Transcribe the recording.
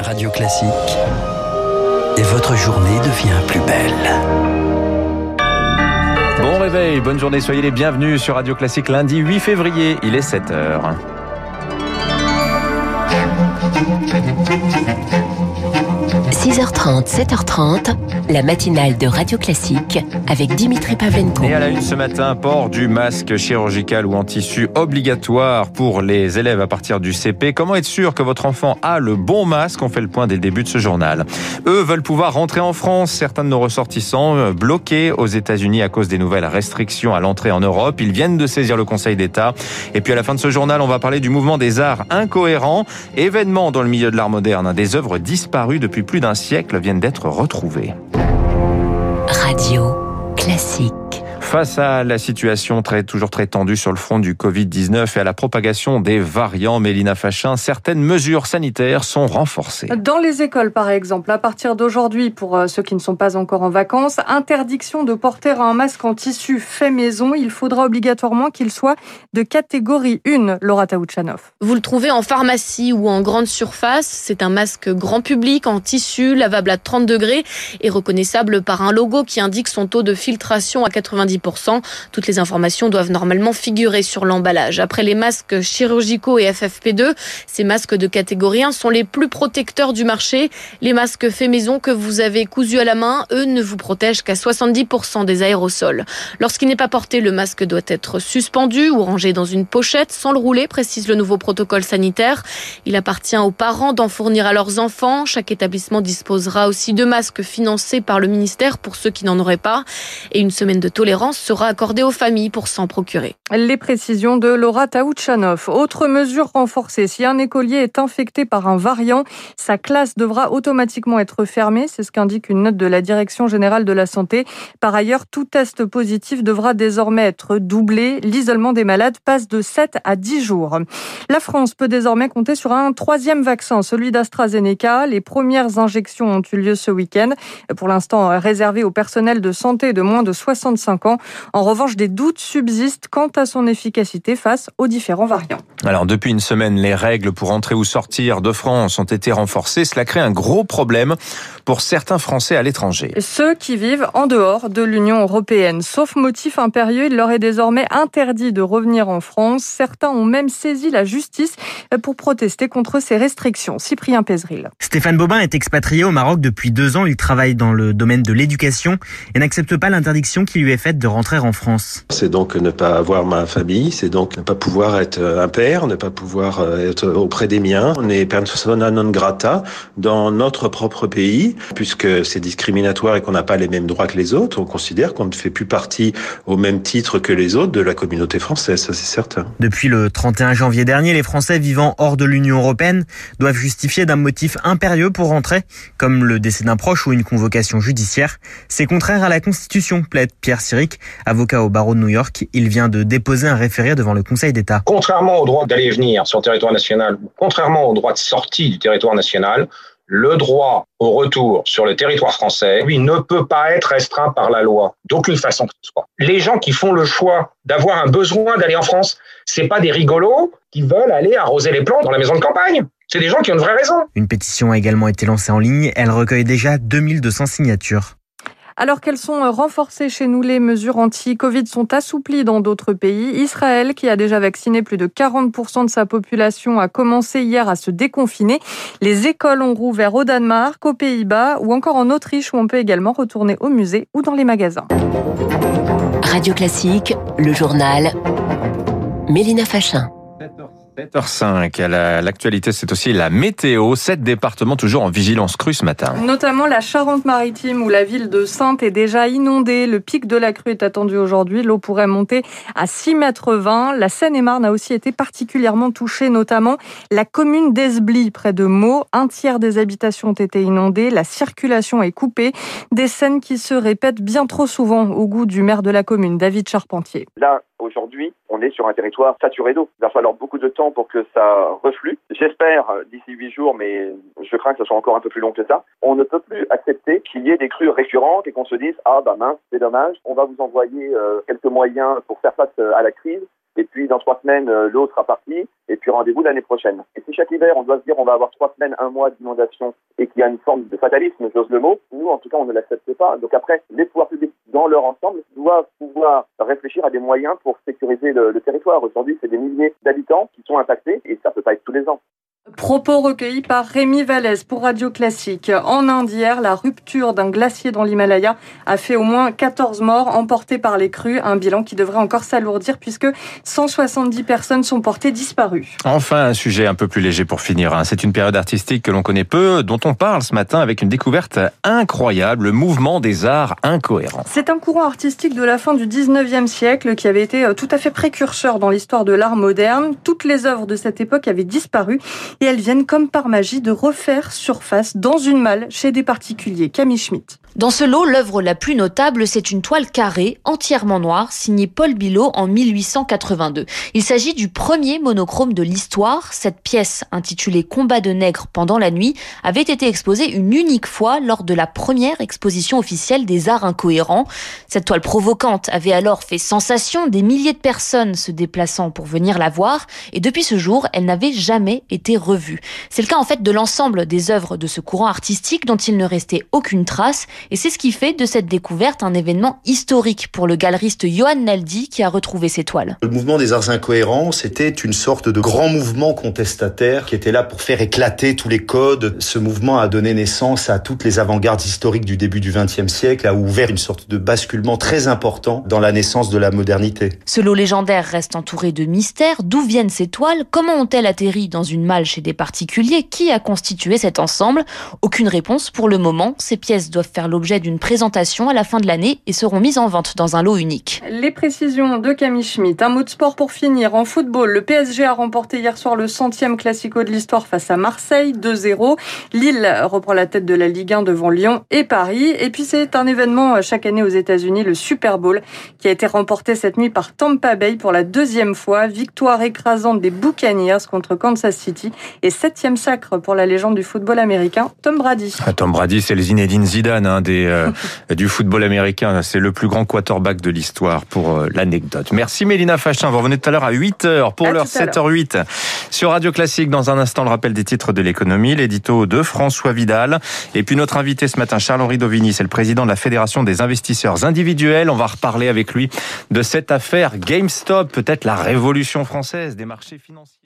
Radio Classique. Et votre journée devient plus belle. Bon réveil, bonne journée, soyez les bienvenus sur Radio Classique lundi 8 février, il est 7h. – 6h30, 7h30, la matinale de Radio Classique avec Dimitri Pavlenko. Et à la une ce matin, port du masque chirurgical ou en tissu obligatoire pour les élèves à partir du CP. Comment être sûr que votre enfant a le bon masque? On fait le point dès le début de ce journal. Eux veulent pouvoir rentrer en France. Certains de nos ressortissants euh, bloqués aux États-Unis à cause des nouvelles restrictions à l'entrée en Europe. Ils viennent de saisir le Conseil d'État. Et puis à la fin de ce journal, on va parler du mouvement des arts incohérents. Événement dans le milieu de l'art moderne. Des œuvres disparues depuis plus d'un siècle viennent d'être retrouvées. Radio classique. Face à la situation très, toujours très tendue sur le front du Covid-19 et à la propagation des variants, Mélina Fachin, certaines mesures sanitaires sont renforcées. Dans les écoles, par exemple, à partir d'aujourd'hui, pour euh, ceux qui ne sont pas encore en vacances, interdiction de porter un masque en tissu fait maison. Il faudra obligatoirement qu'il soit de catégorie 1, Laura Taouchanov. Vous le trouvez en pharmacie ou en grande surface. C'est un masque grand public en tissu, lavable à 30 degrés et reconnaissable par un logo qui indique son taux de filtration à 90 toutes les informations doivent normalement figurer sur l'emballage. Après les masques chirurgicaux et FFP2, ces masques de catégorie 1 sont les plus protecteurs du marché. Les masques faits maison que vous avez cousus à la main, eux, ne vous protègent qu'à 70% des aérosols. Lorsqu'il n'est pas porté, le masque doit être suspendu ou rangé dans une pochette sans le rouler, précise le nouveau protocole sanitaire. Il appartient aux parents d'en fournir à leurs enfants. Chaque établissement disposera aussi de masques financés par le ministère pour ceux qui n'en auraient pas. Et une semaine de tolérance sera accordée aux familles pour s'en procurer. Les précisions de Laura Taouchanov. Autre mesure renforcée, si un écolier est infecté par un variant, sa classe devra automatiquement être fermée. C'est ce qu'indique une note de la Direction générale de la santé. Par ailleurs, tout test positif devra désormais être doublé. L'isolement des malades passe de 7 à 10 jours. La France peut désormais compter sur un troisième vaccin, celui d'AstraZeneca. Les premières injections ont eu lieu ce week-end. Pour l'instant, réservé au personnel de santé de moins de 65 ans. En revanche, des doutes subsistent quant à son efficacité face aux différents variants. Alors, depuis une semaine, les règles pour entrer ou sortir de France ont été renforcées. Cela crée un gros problème pour certains Français à l'étranger. Ceux qui vivent en dehors de l'Union européenne. Sauf motif impérieux, il leur est désormais interdit de revenir en France. Certains ont même saisi la justice pour protester contre ces restrictions. Cyprien Pézeril. Stéphane Bobin est expatrié au Maroc depuis deux ans. Il travaille dans le domaine de l'éducation et n'accepte pas l'interdiction qui lui est faite de rentrer en France. C'est donc ne pas avoir ma famille, c'est donc ne pas pouvoir être un père, ne pas pouvoir euh, être auprès des miens. On est persona non grata dans notre propre pays, puisque c'est discriminatoire et qu'on n'a pas les mêmes droits que les autres. On considère qu'on ne fait plus partie au même titre que les autres de la communauté française, ça c'est certain. Depuis le 31 janvier dernier, les Français vivant hors de l'Union européenne doivent justifier d'un motif impérieux pour rentrer, comme le décès d'un proche ou une convocation judiciaire. C'est contraire à la Constitution, plaide Pierre Avocat au barreau de New York. Il vient de déposer un référé devant le Conseil d'État. Contrairement au droit d'aller et venir sur le territoire national, contrairement au droit de sortie du territoire national, le droit au retour sur le territoire français, lui, ne peut pas être restreint par la loi, d'aucune façon que ce soit. Les gens qui font le choix d'avoir un besoin d'aller en France, c'est pas des rigolos qui veulent aller arroser les plantes dans la maison de campagne. C'est des gens qui ont une vraie raison. Une pétition a également été lancée en ligne. Elle recueille déjà 2200 signatures. Alors qu'elles sont euh, renforcées chez nous, les mesures anti-Covid sont assouplies dans d'autres pays. Israël, qui a déjà vacciné plus de 40% de sa population, a commencé hier à se déconfiner. Les écoles ont rouvert au Danemark, aux Pays-Bas ou encore en Autriche où on peut également retourner au musée ou dans les magasins. Radio Classique, le journal. Mélina Fachin. 7h05. L'actualité, c'est aussi la météo. Sept départements toujours en vigilance crue ce matin. Notamment la Charente-Maritime où la ville de Sainte est déjà inondée. Le pic de la crue est attendu aujourd'hui. L'eau pourrait monter à 6,20 mètres. La Seine-et-Marne a aussi été particulièrement touchée, notamment la commune d'Esbly, près de Meaux. Un tiers des habitations ont été inondées. La circulation est coupée. Des scènes qui se répètent bien trop souvent au goût du maire de la commune, David Charpentier. Là, aujourd'hui, on est sur un territoire saturé d'eau. Il va falloir beaucoup de temps pour que ça reflue. J'espère euh, d'ici huit jours, mais je crains que ce soit encore un peu plus long que ça. On ne peut plus accepter qu'il y ait des crues récurrentes et qu'on se dise ah bah mince, c'est dommage, on va vous envoyer euh, quelques moyens pour faire face euh, à la crise et puis dans trois semaines, euh, l'eau sera partie, et puis rendez-vous l'année prochaine. Et si chaque hiver, on doit se dire on va avoir trois semaines, un mois d'inondation, et qu'il y a une forme de fatalisme, j'ose le mot, nous, en tout cas, on ne l'accepte pas. Donc après, les pouvoirs publics, dans leur ensemble, doivent pouvoir réfléchir à des moyens pour sécuriser le, territoire. Aujourd'hui, c'est des milliers d'habitants qui sont impactés, et ça peut pas être tous les ans. Propos recueillis par Rémi Vallès pour Radio Classique. En Inde hier, la rupture d'un glacier dans l'Himalaya a fait au moins 14 morts emportés par les crues, un bilan qui devrait encore s'alourdir puisque 170 personnes sont portées disparues. Enfin, un sujet un peu plus léger pour finir. Hein. C'est une période artistique que l'on connaît peu, dont on parle ce matin avec une découverte incroyable, le mouvement des arts incohérents. C'est un courant artistique de la fin du 19e siècle qui avait été euh, tout à fait précurseur dans l'histoire de l'art moderne. Toutes les œuvres de cette époque avaient disparu et elles viennent comme par magie de refaire surface dans une malle chez des particuliers. Camille Schmitt. Dans ce lot, l'œuvre la plus notable, c'est une toile carrée, entièrement noire, signée Paul Bilot en 1882. Il s'agit du premier monochrome de l'histoire. Cette pièce, intitulée Combat de nègres pendant la nuit, avait été exposée une unique fois lors de la première exposition officielle des arts incohérents. Cette toile provocante avait alors fait sensation, des milliers de personnes se déplaçant pour venir la voir, et depuis ce jour, elle n'avait jamais été revue. C'est le cas en fait de l'ensemble des œuvres de ce courant artistique dont il ne restait aucune trace et c'est ce qui fait de cette découverte un événement historique pour le galeriste Johan Naldi qui a retrouvé ses toiles. Le mouvement des arts incohérents, c'était une sorte de grand mouvement contestataire qui était là pour faire éclater tous les codes. Ce mouvement a donné naissance à toutes les avant-gardes historiques du début du XXe siècle, a ouvert une sorte de basculement très important dans la naissance de la modernité. Ce lot légendaire reste entouré de mystères. D'où viennent ces toiles? Comment ont-elles atterri dans une malle chez des particuliers? Qui a constitué cet ensemble? Aucune réponse pour le moment. Ces pièces doivent faire l'objet d'une présentation à la fin de l'année et seront mises en vente dans un lot unique. Les précisions de Camille Schmitt. Un mot de sport pour finir. En football, le PSG a remporté hier soir le centième classico de l'histoire face à Marseille, 2-0. Lille reprend la tête de la Ligue 1 devant Lyon et Paris. Et puis c'est un événement chaque année aux États-Unis, le Super Bowl, qui a été remporté cette nuit par Tampa Bay pour la deuxième fois. Victoire écrasante des Buccaneers contre Kansas City et septième sacre pour la légende du football américain, Tom Brady. Ah, Tom Brady, c'est le Zinedine Zidane hein, des, euh, du football américain. C'est le plus grand quarterback de l'histoire pour euh, l'anecdote. Merci Mélina Fachin. Vous revenez tout à l'heure à 8h pour l'heure. 7h08 sur Radio Classique. Dans un instant, le rappel des titres de l'économie, l'édito de François Vidal. Et puis notre invité ce matin, Charles-Henri Dovini, c'est le président de la Fédération des investisseurs individuels. On va reparler avec lui de cette affaire GameStop, peut-être la révolution française des marchés financiers.